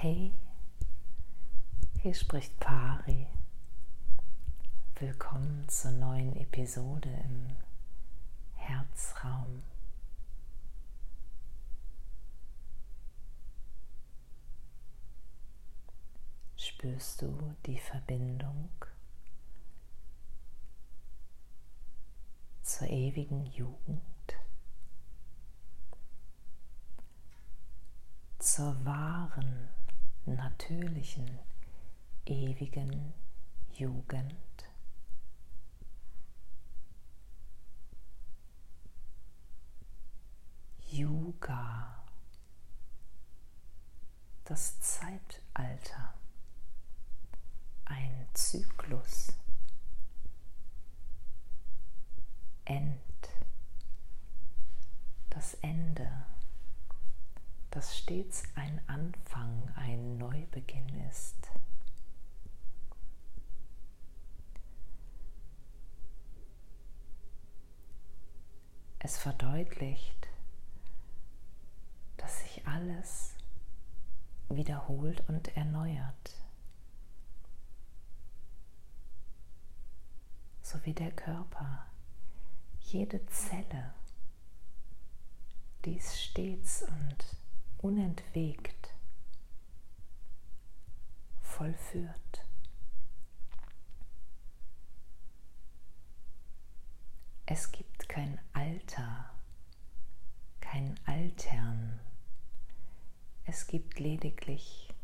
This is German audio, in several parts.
Hey, hier spricht Pari. Willkommen zur neuen Episode im Herzraum. Spürst du die Verbindung zur ewigen Jugend? zur wahren, natürlichen, ewigen Jugend. Yuga, das Zeitalter, ein Zyklus, End, das Ende dass stets ein Anfang, ein Neubeginn ist. Es verdeutlicht, dass sich alles wiederholt und erneuert, so wie der Körper, jede Zelle, dies stets und unentwegt vollführt. Es gibt kein Alter, kein Altern. Es gibt lediglich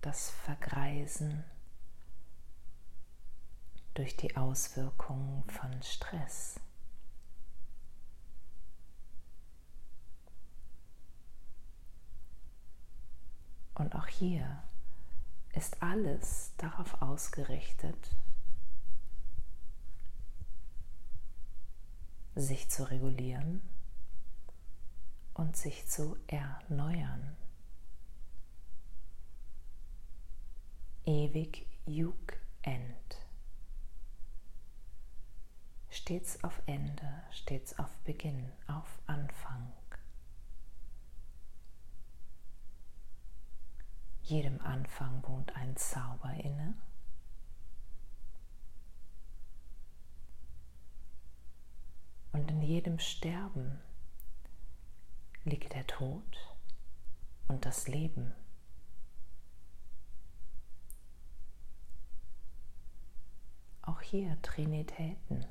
das Vergreisen durch die Auswirkungen von Stress. Und auch hier ist alles darauf ausgerichtet, sich zu regulieren und sich zu erneuern. Ewig Jug End. Stets auf Ende, stets auf Beginn, auf Anfang. Jedem Anfang wohnt ein Zauber inne. Und in jedem Sterben liegt der Tod und das Leben. Auch hier Trinitäten.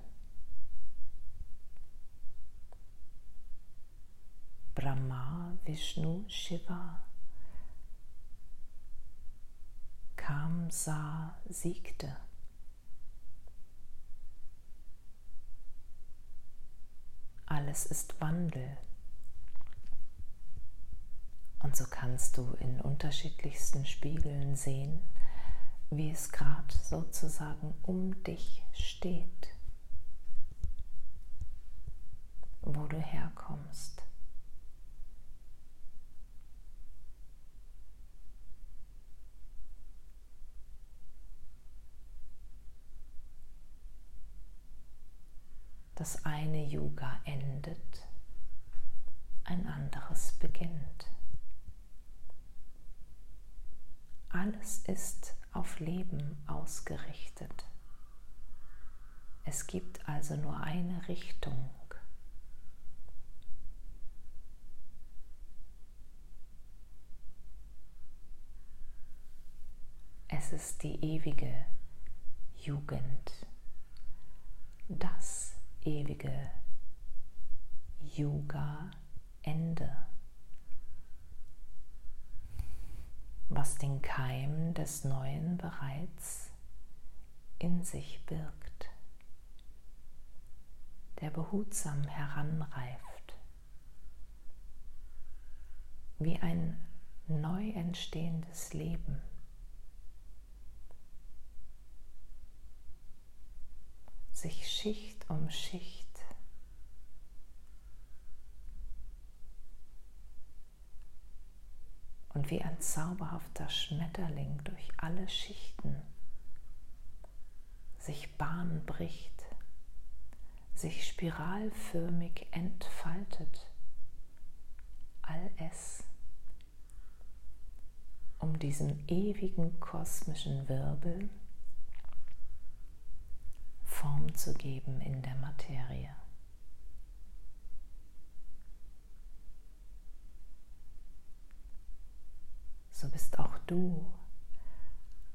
Brahma, Vishnu, Shiva. Kam, sah, siegte. Alles ist Wandel. Und so kannst du in unterschiedlichsten Spiegeln sehen, wie es gerade sozusagen um dich steht, wo du herkommst. Das eine Yoga endet, ein anderes beginnt. Alles ist auf Leben ausgerichtet. Es gibt also nur eine Richtung. Es ist die ewige Jugend. Das ewige Yoga-Ende, was den Keim des Neuen bereits in sich birgt, der behutsam heranreift, wie ein neu entstehendes Leben. Sich Schicht um Schicht und wie ein zauberhafter Schmetterling durch alle Schichten sich Bahn bricht, sich spiralförmig entfaltet, all es, um diesem ewigen kosmischen Wirbel Zu geben in der Materie. So bist auch du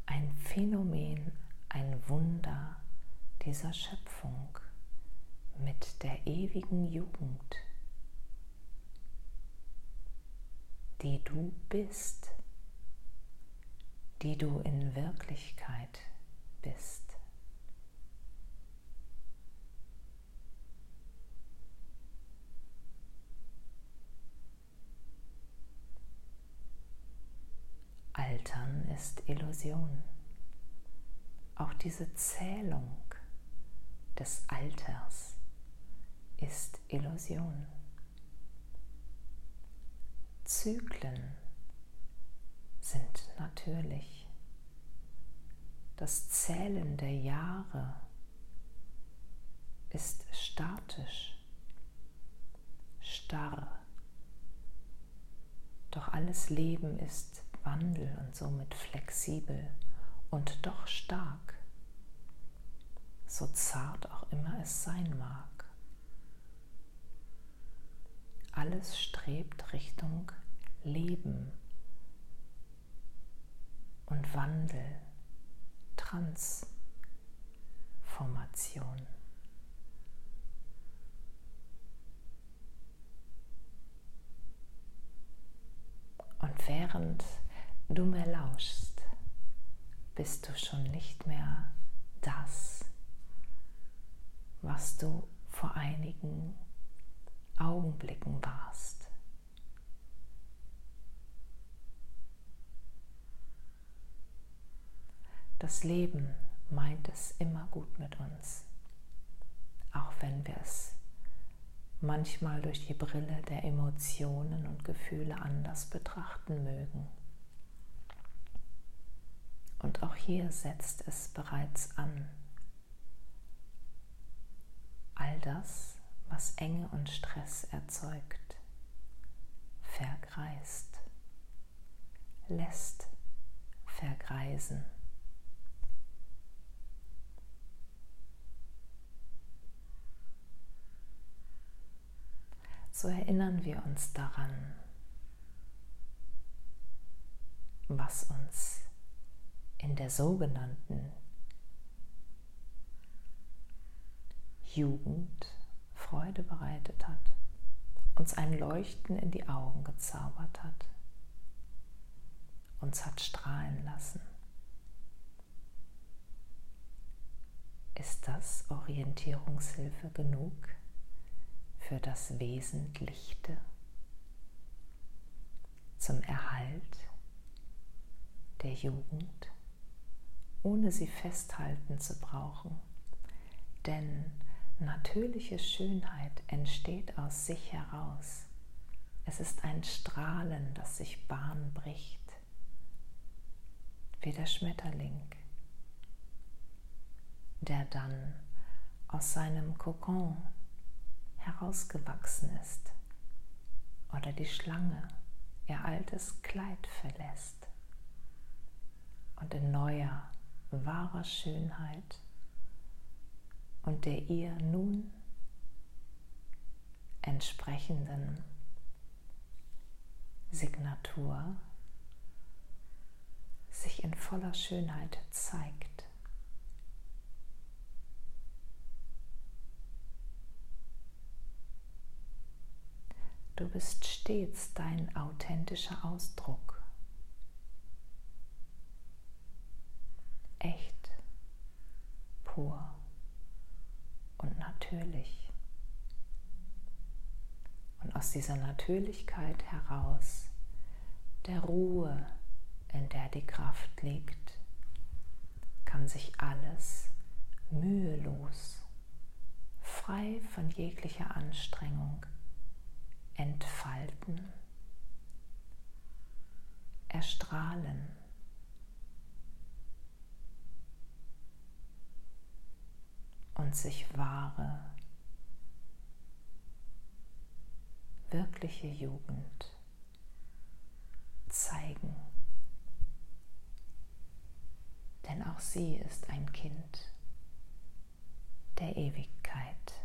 ein Phänomen, ein Wunder dieser Schöpfung mit der ewigen Jugend, die du bist, die du in Wirklichkeit bist. Altern ist Illusion. Auch diese Zählung des Alters ist Illusion. Zyklen sind natürlich. Das Zählen der Jahre ist statisch, starr. Doch alles Leben ist Wandel und somit flexibel und doch stark, so zart auch immer es sein mag. Alles strebt Richtung Leben und Wandel, Transformation. Und während du mir lauschst, bist du schon nicht mehr das, was du vor einigen Augenblicken warst. Das Leben meint es immer gut mit uns, auch wenn wir es manchmal durch die Brille der Emotionen und Gefühle anders betrachten mögen. Und auch hier setzt es bereits an. All das, was Enge und Stress erzeugt, vergreist, lässt vergreisen. So erinnern wir uns daran, was uns in der sogenannten Jugend Freude bereitet hat, uns ein Leuchten in die Augen gezaubert hat, uns hat strahlen lassen. Ist das Orientierungshilfe genug für das Wesentlichte zum Erhalt der Jugend, ohne sie festhalten zu brauchen? Denn Natürliche Schönheit entsteht aus sich heraus. Es ist ein Strahlen, das sich Bahn bricht, wie der Schmetterling, der dann aus seinem Kokon herausgewachsen ist oder die Schlange ihr altes Kleid verlässt und in neuer, wahrer Schönheit und der ihr nun entsprechenden Signatur sich in voller Schönheit zeigt. Du bist stets dein authentischer Ausdruck. Pur und natürlich. Und aus dieser Natürlichkeit heraus der Ruhe, in der die Kraft liegt, kann sich alles mühelos, frei von jeglicher Anstrengung entfalten, erstrahlen. und sich wahre, wirkliche Jugend zeigen. Denn auch sie ist ein Kind der Ewigkeit.